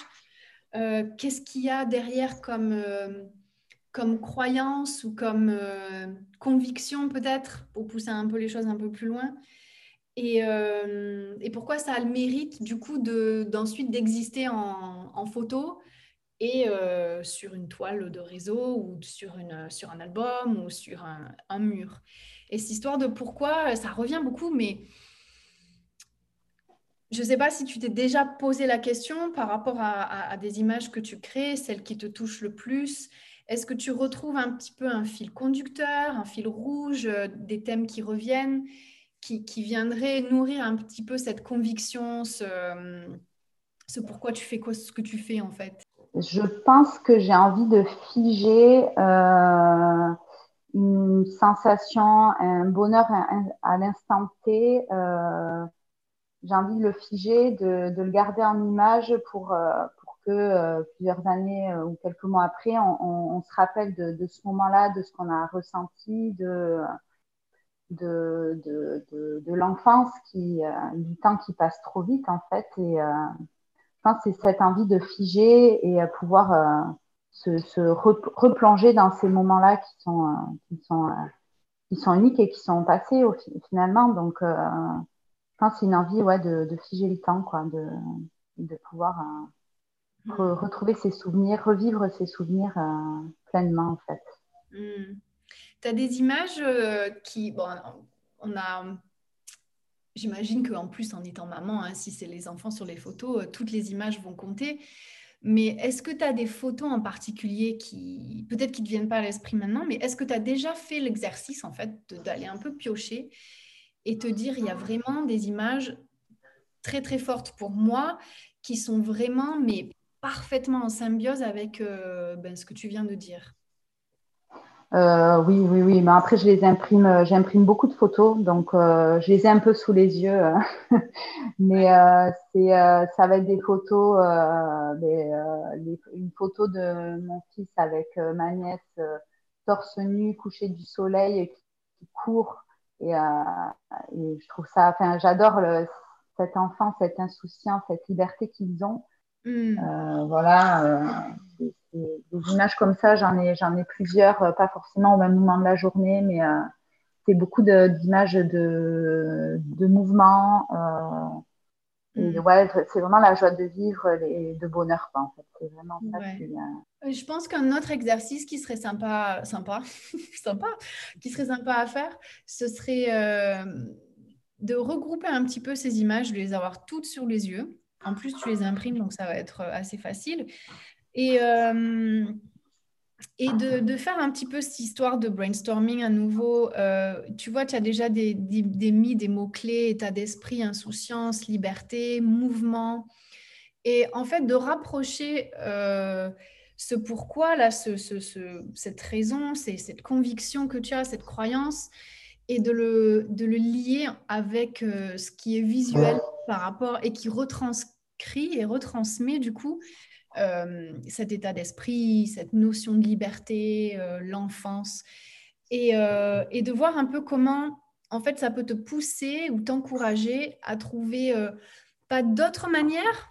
euh, qu'est-ce qu'il y a derrière comme, euh, comme croyance ou comme conviction peut-être, pour pousser un peu les choses un peu plus loin? Euh, et, pourquoi ça a le mérite du coup d'ensuite d'exister en, photo et euh, sur une toile de réseau ou sur, une, sur un album ou sur un, mur? Et cette histoire de pourquoi, ça revient beaucoup, mais je ne sais pas si tu t'es déjà posé la question par rapport à, des images que tu crées, celles qui te touchent le plus. Est-ce que tu retrouves un petit peu un fil conducteur, un fil rouge, euh, des thèmes qui reviennent qui, viendrait nourrir un petit peu cette conviction, ce, ce pourquoi tu fais quoi, ce que tu fais en fait? Je pense que j'ai envie de figer euh, une sensation, un bonheur à, l'instant T. Euh, j'ai envie de le figer, de, le garder en image pour, euh, pour que plusieurs années ou quelques mois après, on, se rappelle de, de ce moment-là, de ce qu'on a ressenti, de de, de, de, l'enfance, qui, euh, du temps qui passe trop vite en fait. Et euh, je pense que c'est cette envie de figer et pouvoir euh, se, replonger dans ces moments-là qui sont, qui, sont, qui sont uniques et qui sont passés au, finalement. Donc, je pense que c'est une envie ouais, de, de, figer le temps, quoi, de, de pouvoir mmh. retrouver ses souvenirs, revivre ses souvenirs pleinement en fait. Mmh. Tu as des images euh, qui. Bon, on a. J'imagine qu'en plus, en étant maman, hein, si c'est les enfants sur les photos, euh, toutes les images vont compter. Mais est-ce que tu as des photos en particulier qui, peut-être qui ne viennent pas à l'esprit maintenant, mais est-ce que tu as déjà fait l'exercice, en fait, d'aller un peu piocher et te dire, il y a vraiment des images très, très fortes pour moi qui sont vraiment, mais parfaitement en symbiose avec euh, ben, ce que tu viens de dire? Euh, oui, oui, oui. Mais après, je les imprime, euh, j'imprime beaucoup de photos, donc euh, je les ai un peu sous les yeux. mais c'est, ça va être des photos, une photo de mon fils avec ma nièce torse nu, couché du soleil, qui, court. Et, et, je trouve ça, enfin, j'adore cet enfant, cette insouciance, cette liberté qu'ils ont. Hmm. voilà des, images comme ça, j'en ai, j'en ai plusieurs, euh, pas forcément au même moment de la journée, mais euh, c'est beaucoup d'images de, de, mouvements. Euh, et mm. ouais, c'est vraiment la joie de vivre et de bonheur, quoi, en fait. C'est vraiment ça Je pense qu'un autre exercice qui serait sympa, sympa, sympa, qui serait sympa à faire, ce serait de regrouper un petit peu ces images, de les avoir toutes sur les yeux. En plus, tu les imprimes, donc ça va être assez facile. Et, euh, et de, de, faire un petit peu cette histoire de brainstorming à nouveau. Euh, tu vois, tu as déjà des, des, mis des mots-clés, état d'esprit, insouciance, liberté, mouvement. Et en fait, de rapprocher euh, ce pourquoi, là, ce, ce, cette raison, cette conviction que tu as, cette croyance, et de le, de le lier avec ce qui est visuel par rapport et qui retranscrit et retransmet du coup euh, cet état d'esprit, cette notion de liberté, euh, l'enfance, euh, et, de voir un peu comment, en fait, ça peut te pousser ou t'encourager à trouver pas d'autres manières,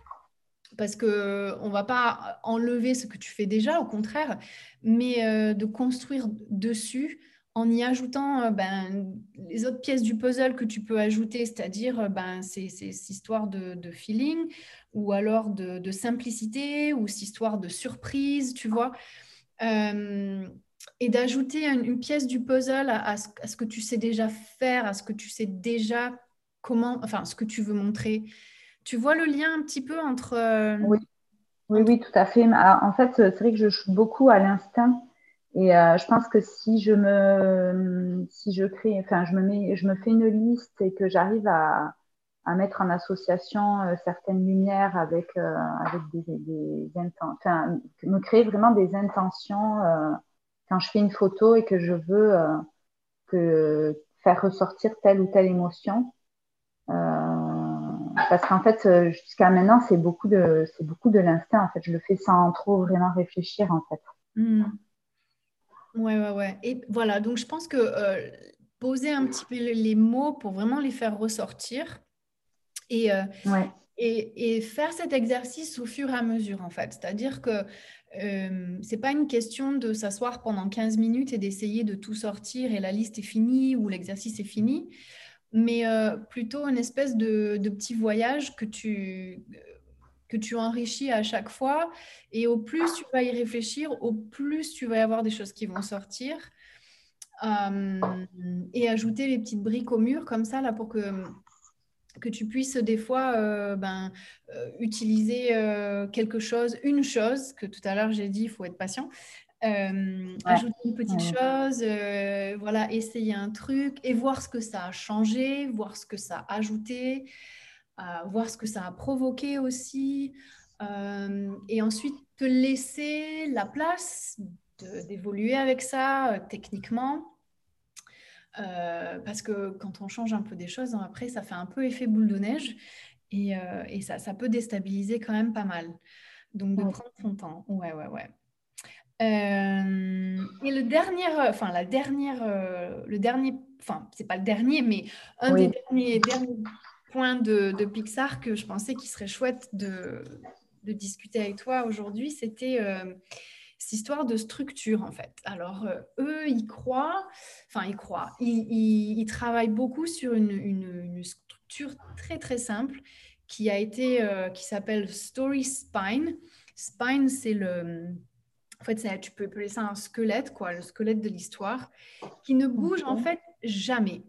parce que on va pas enlever ce que tu fais déjà, au contraire, mais de construire dessus en y ajoutant ben, les autres pièces du puzzle que tu peux ajouter, c'est-à-dire ben, ces, histoires de, de, feeling, ou alors de, simplicité, ou cette histoire de surprise, tu vois. Euh, et d'ajouter une, pièce du puzzle à, ce, que tu sais déjà faire, à ce que tu sais déjà comment, enfin, ce que tu veux montrer. Tu vois le lien un petit peu entre... Euh, oui. oui, oui, tout à fait. en fait, c'est vrai que je joue beaucoup à l'instinct. Et euh, je pense que si je me, si je crée, enfin, je me mets, je me fais une liste et que j'arrive à, à mettre en association euh, certaines lumières avec, euh, avec des, intentions, enfin, me créer vraiment des intentions euh, quand je fais une photo et que je veux que faire ressortir telle ou telle émotion. parce qu'en fait, jusqu'à maintenant, c'est beaucoup de, de l'instinct. En fait, je le fais sans trop vraiment réfléchir, en fait. Mmh. Ouais, ouais, ouais. Et voilà, donc je pense que poser un petit peu les mots pour vraiment les faire ressortir, et, euh, et, et, faire cet exercice au fur et à mesure, en fait. C'est-à-dire que euh, c'est pas une question de s'asseoir pendant 15 minutes et d'essayer de tout sortir et la liste est finie ou l'exercice est fini, mais euh, plutôt une espèce de, de, petit voyage que tu, que tu enrichis à chaque fois. Et au plus tu vas y réfléchir, au plus tu vas y avoir des choses qui vont sortir. Euh, et ajouter les petites briques au mur comme ça, là, pour que que tu puisses des fois euh, ben, euh, utiliser euh, quelque chose, une chose, que tout à l'heure j'ai dit, il faut être patient, ajouter une petite chose, voilà, essayer un truc et voir ce que ça a changé, voir ce que ça a ajouté, voir ce que ça a provoqué aussi, et ensuite te laisser la place d'évoluer avec ça techniquement euh, parce que quand on change un peu des choses, après, ça fait un peu effet boule de neige et, euh, et ça, ça, peut déstabiliser quand même pas mal. Donc, de prendre son temps. Ouais, ouais, ouais. Euh, et le dernier, enfin, la dernière, le dernier, enfin, c'est pas le dernier, mais un des derniers, derniers points de, de, Pixar que je pensais qu'il serait chouette de, de discuter avec toi aujourd'hui, c'était cette histoire de structure en fait. Alors euh, eux, ils croient, enfin ils croient, ils, travaillent beaucoup sur une, structure très très simple qui a été, euh, qui s'appelle Story Spine. Spine, c'est le, en fait, tu peux appeler ça un squelette, quoi, le squelette de l'histoire, qui ne bouge en fait jamais.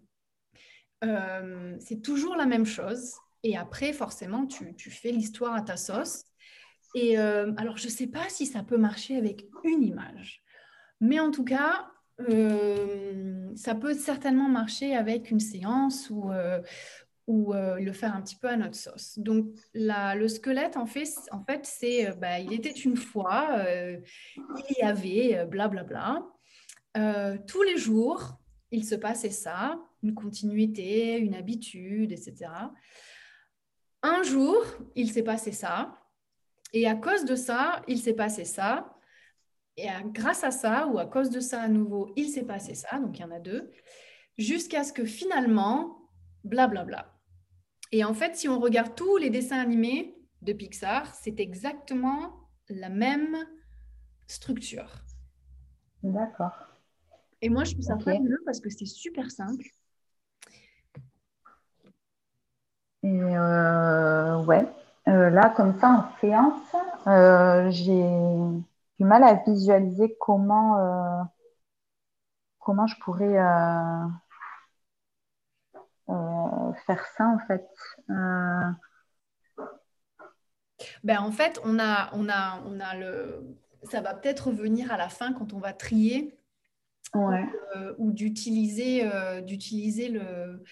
Euh, c'est toujours la même chose. Et après, forcément, tu, tu fais l'histoire à ta sauce. Et euh, alors, je ne sais pas si ça peut marcher avec une image, mais en tout cas, euh, ça peut certainement marcher avec une séance ou, euh, le faire un petit peu à notre sauce. Donc, le squelette, en fait, en fait c'est bah, il était une fois, il y avait blablabla. Bla, bla. tous les jours, il se passait ça, une continuité, une habitude, etc. Un jour, il s'est passé ça, et à cause de ça, il s'est passé ça, et grâce à ça, ou à cause de ça à nouveau, il s'est passé ça, donc il y en a deux, jusqu'à ce que finalement, blablabla. Bla, bla. Et en fait, si on regarde tous les dessins animés de Pixar, c'est exactement la même structure. D'accord. Et moi, je trouve ça fabuleux parce que c'est super simple. Et euh, ouais, euh, là, comme ça, en séance, euh, j'ai du mal à visualiser comment, comment je pourrais faire ça, en fait. Ben, en fait, on a, on a, on a le... ça va peut-être revenir à la fin quand on va trier. Euh, ou d'utiliser euh, d'utiliser le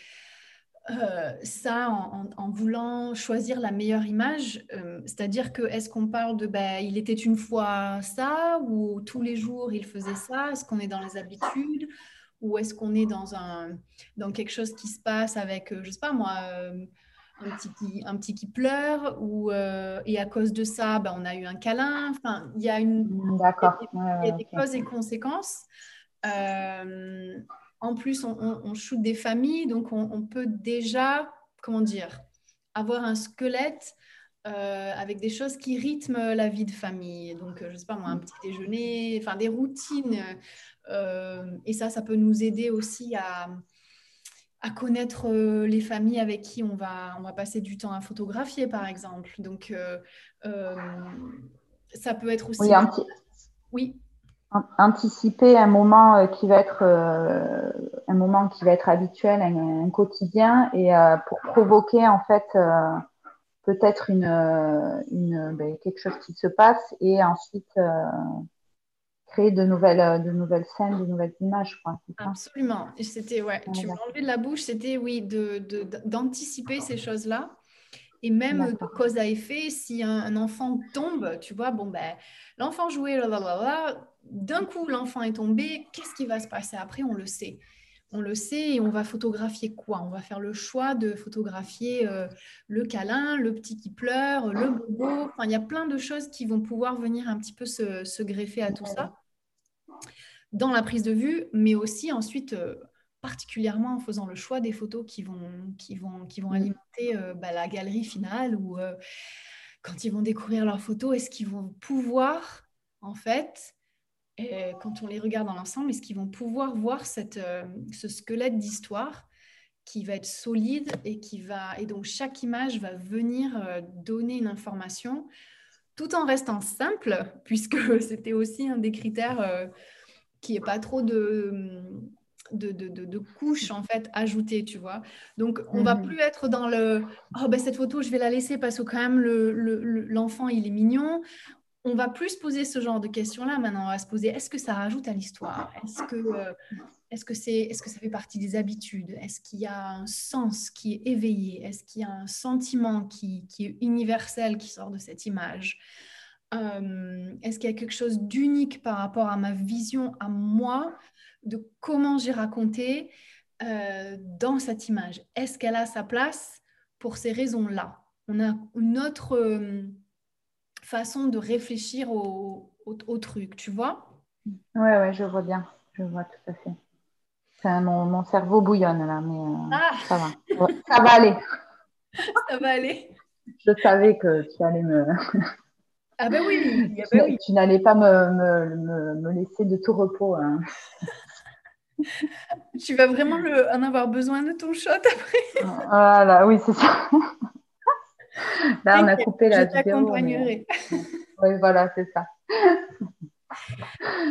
euh, ça en, voulant choisir la meilleure image, c'est-à-dire que est-ce qu'on parle de ben, il était une fois ça ou tous les jours il faisait ça, est-ce qu'on est dans les habitudes ou est-ce qu'on est dans un dans quelque chose qui se passe avec je sais pas moi un petit qui, un petit qui pleure ou et à cause de ça ben, on a eu un câlin. Enfin il y a une D'accord. il y a des, causes et conséquences. Euh, en plus, on, on, shoot des familles, donc on, peut déjà, comment dire, avoir un squelette euh, avec des choses qui rythment la vie de famille. Donc, je sais pas moi, un petit déjeuner, enfin des routines. Euh, et ça, ça peut nous aider aussi à, à connaître les familles avec qui on va, on va passer du temps à photographier, par exemple. Donc, ça peut être aussi... Oui, un petit... oui anticiper un moment euh, qui va être euh, un moment qui va être habituel, un, quotidien, et euh, pour provoquer en fait peut-être une, une ben, quelque chose qui se passe et ensuite créer de nouvelles, de nouvelles scènes, de nouvelles images. Quoi, Absolument. C'était, ouais, tu m'as enlevé de la bouche, c'était oui, d'anticiper de, ces choses-là. Et même de cause à effet, si un, enfant tombe, tu vois, bon, ben, l'enfant jouait, d'un coup, l'enfant est tombé, qu'est-ce qui va se passer après? On le sait. On le sait et on va photographier quoi? On va faire le choix de photographier euh, le câlin, le petit qui pleure, le bobo. Enfin, il y a plein de choses qui vont pouvoir venir un petit peu se, greffer à tout ça dans la prise de vue, mais aussi ensuite euh, particulièrement en faisant le choix des photos qui vont, qui vont, qui vont mm. alimenter euh, bah, la galerie finale ou euh, quand ils vont découvrir leurs photos, est-ce qu'ils vont pouvoir, en fait, quand on les regarde dans l'ensemble, est-ce qu'ils vont pouvoir voir cette, euh, ce squelette d'histoire qui va être solide et qui va et donc chaque image va venir donner une information tout en restant simple puisque c'était aussi un des critères qui est pas trop de de, de, de, couches en fait ajoutées, tu vois. Donc on va mhm. plus être dans le oh ben cette photo je vais la laisser parce que quand même l'enfant le, il est mignon. On va plus poser ce genre de questions là maintenant. On va se poser est-ce que ça rajoute à l'histoire? Est-ce que euh, est-ce que c'est est-ce que ça fait partie des habitudes? Est-ce qu'il y a un sens qui est éveillé? Est-ce qu'il y a un sentiment qui, qui est universel qui sort de cette image? Euh, Est-ce qu'il y a quelque chose d'unique par rapport à ma vision à moi? De comment j'ai raconté euh, dans cette image. Est-ce qu'elle a sa place pour ces raisons-là? On a une autre euh, façon de réfléchir au, truc, tu vois? Oui, ouais, je vois bien. Je vois tout à fait. Mon, mon, cerveau bouillonne là, mais euh, ah ça va. ça va aller. ça va aller. Je savais que tu allais me. Ah ben oui, ben tu, n'allais pas me, me, laisser de tout repos. Hein. tu vas vraiment en avoir besoin de ton shot après. voilà, oui, c'est ça. Là, on a coupé la je t'accompagnerai. Oui, voilà, c'est ça.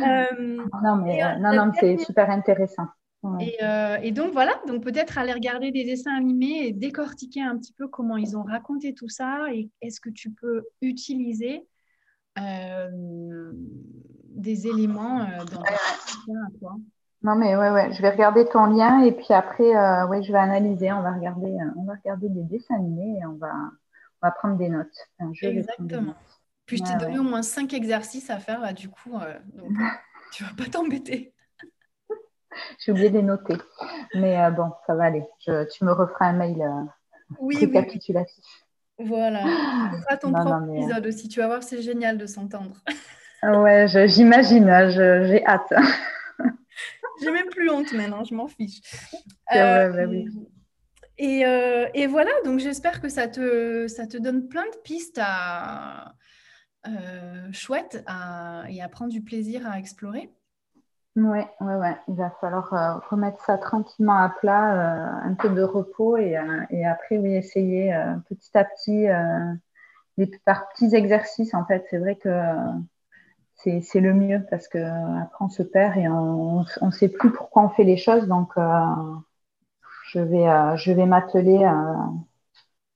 Euh, non, mais euh, non, non, c'est super intéressant. Euh, et, donc voilà, donc peut-être aller regarder des dessins animés et décortiquer un petit peu comment ils ont raconté tout ça et est-ce que tu peux utiliser des éléments dans toi. Non, mais ouais, ouais, je vais regarder ton lien et puis après, euh, ouais, je vais analyser. On va regarder, euh, on va regarder des dessins animés et on va, on va prendre des notes. Exactement. Puis je t'ai donné au moins cinq exercices à faire, là, du coup, euh, donc tu vas pas t'embêter. J'ai oublié de les noter. Mais euh, bon, ça va aller. tu me referas un mail euh, oui, récapitulatif. Voilà. Ce sera ton propre épisode aussi. Tu vas voir, c'est génial de s'entendre. ouais, j'imagine. J'ai hâte. J'ai même plus honte maintenant, je m'en fiche. Bah oui. et, et, voilà, donc j'espère que ça te, ça te donne plein de pistes à, euh, chouette et à prendre du plaisir à explorer. Ouais, ouais, ouais. Il va falloir euh, remettre ça tranquillement à plat, euh, un peu de repos et, et après, oui, essayer petit à petit, des, par petits exercices. En fait, c'est vrai que c'est le mieux parce que après on se perd et on ne sait plus pourquoi on fait les choses. Donc, je vais, je vais m'atteler à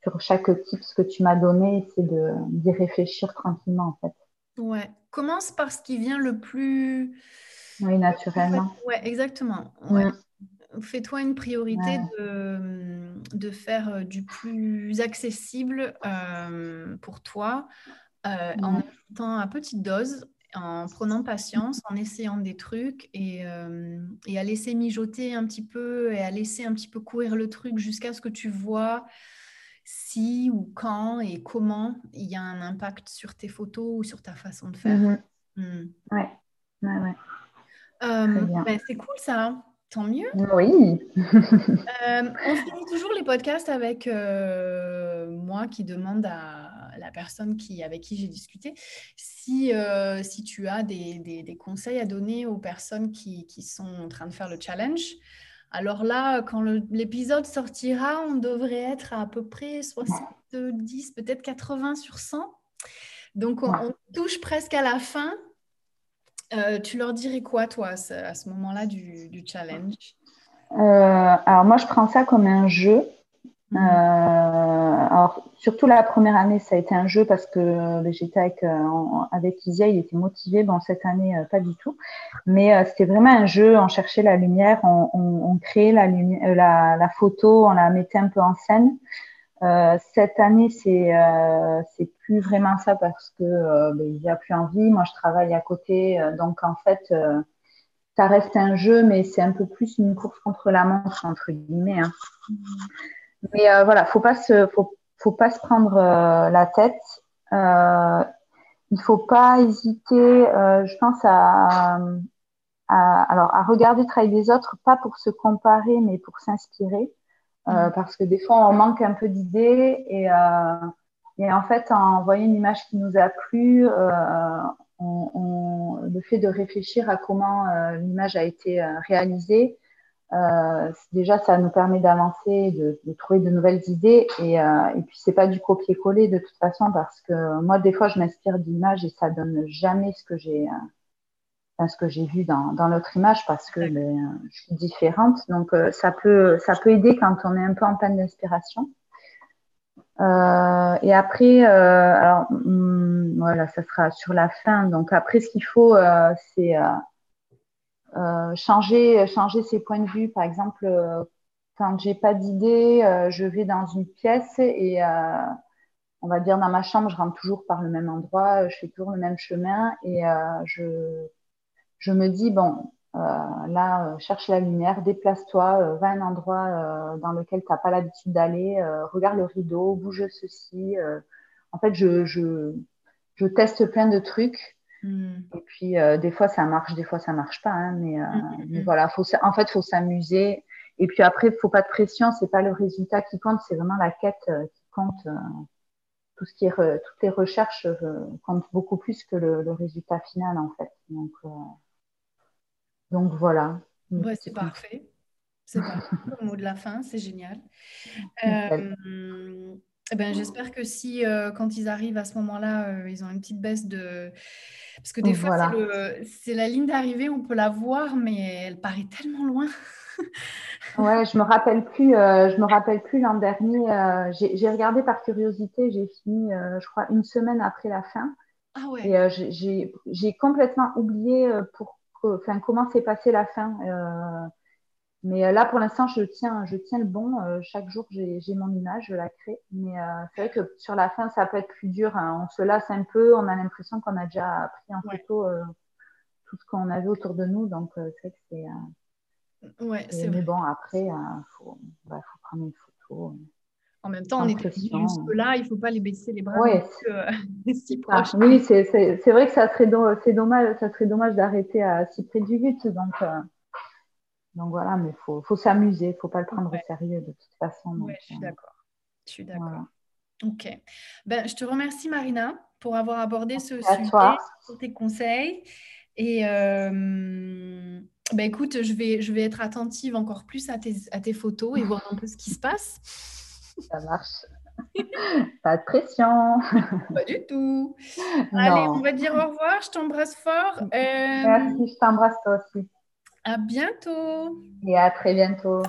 sur chaque ce que tu m'as donné, c'est d'y réfléchir tranquillement en fait. Ouais, commence par ce qui vient le plus. Oui, naturellement. Ouais, exactement. Ouais. Fais-toi une priorité de, de, faire euh, du plus accessible euh, pour toi euh, en ajoutant à petite dose, en prenant patience, en essayant des trucs et, et, à laisser mijoter un petit peu et à laisser un petit peu courir le truc jusqu'à ce que tu vois si ou quand et comment il y a un impact sur tes photos ou sur ta façon de faire. Mhm. Hmm. Ouais, ouais, ouais. Euh, ben, c'est cool ça, tant mieux. Oui. Euh, on finit toujours les podcasts avec euh, moi qui demande à la personne qui, avec qui j'ai discuté si, si tu as des, des, des, conseils à donner aux personnes qui, qui, sont en train de faire le challenge. Alors là, quand l'épisode sortira, on devrait être à, peu près 70, peut-être 80 sur 100. Donc on, touche presque à la fin. Euh, tu leur dirais quoi, toi, à ce, moment-là du, challenge? Euh, Alors moi, je prends ça comme un jeu. Euh, alors, surtout la première année, ça a été un jeu parce que ben, j'étais avec, avec Isia, il était motivé. Bon, cette année, pas du tout. Mais c'était vraiment un jeu. On cherchait la lumière, on, on, on créait la, la, la, photo, on la mettait un peu en scène. Cette année, c'est c'est plus vraiment ça parce que ben, il n'y a plus envie. Moi, je travaille à côté, donc en fait ça reste un jeu, mais c'est un peu plus une course contre la montre, entre guillemets. Hein. Mais euh, voilà, faut pas se, faut, pas se prendre euh, la tête. Euh, il faut pas hésiter, euh, je pense à, à, alors à regarder le travail des autres, pas pour se comparer, mais pour s'inspirer, mmh. parce que des fois on manque un peu d'idées et, et en fait en voyant une image qui nous a plu, on, on, le fait de réfléchir à comment l'image a été réalisée, euh, déjà, ça nous permet d'avancer, de, de, trouver de nouvelles idées. Et, euh, et puis, c'est pas du copier-coller de toute façon, parce que moi, des fois, je m'inspire d'images et ça donne jamais ce que j'ai, euh, ce que j'ai vu dans, dans l'autre image, parce que ben, je suis différente. Donc, euh, ça peut, ça peut aider quand on est un peu en panne d'inspiration. Euh, et après, alors, hum, voilà, ça sera sur la fin. Donc, après, ce qu'il faut, c'est euh, changer, changer ses points de vue. Par exemple, euh, quand j'ai pas d'idée, euh, je vais dans une pièce et on va dire dans ma chambre, je rentre toujours par le même endroit, je fais toujours le même chemin et je, je me dis, bon, euh, là, cherche la lumière, déplace-toi, va à un endroit dans lequel tu n'as pas l'habitude d'aller, regarde le rideau, bouge ceci. en fait, je, je, je, teste plein de trucs Mm. Et puis, euh, des fois, ça marche, des fois, ça marche pas. Hein, mais, euh, mm, mm, voilà, faut, en fait, il faut s'amuser. Et puis après, il faut pas de pression. C'est pas le résultat qui compte, c'est vraiment la quête euh, qui compte. tout ce qui est toutes les recherches comptent beaucoup plus que le, résultat final, en fait. Donc, donc voilà. Ouais, c'est parfait. C'est parfait. Le mot de la fin, c'est génial. Eh ben, J'espère que si, euh, quand ils arrivent à ce moment-là, euh, ils ont une petite baisse de... Parce que des fois, c'est la ligne d'arrivée, on peut la voir, mais elle paraît tellement loin. ouais, je me rappelle plus. Euh, je me rappelle plus l'an dernier. j'ai regardé par curiosité. J'ai fini, je crois, une semaine après la fin. Ah ouais. Et j'ai complètement oublié pour, enfin, comment s'est passée la fin. Mais euh, là, pour l'instant, je tiens, je tiens le bon. Euh, chaque jour, j'ai mon image, je la crée. Mais euh, c'est vrai que sur la fin, ça peut être plus dur. Hein. On se lasse un peu. On a l'impression qu'on a déjà pris en photo tout ce qu'on avait autour de nous. Donc, c'est vrai que Ouais, c'est Mais vrai. bon, après, il faut, bah, faut prendre une photo. En même temps, on était jusque-là, il ne faut pas les baisser les bras ouais, euh, si proches. Oui, c'est vrai que ça serait, do dommage, ça serait dommage d'arrêter à si près du but. Donc, euh, donc voilà, mais il faut, faut s'amuser, il ne faut pas le prendre au sérieux de toute façon. Oui, je suis d'accord. Je suis d'accord. Ok. Ben, je te remercie, Marina, pour avoir abordé ce sujet, pour tes conseils. Et euh, ben, écoute, je vais, je vais être attentive encore plus à tes, à tes photos et voir un peu ce qui se passe. Ça marche. Pas de pression. Pas du tout. Allez, on va dire au revoir. Je t'embrasse fort. Euh, Merci, je t'embrasse toi aussi. À bientôt. Et à très bientôt.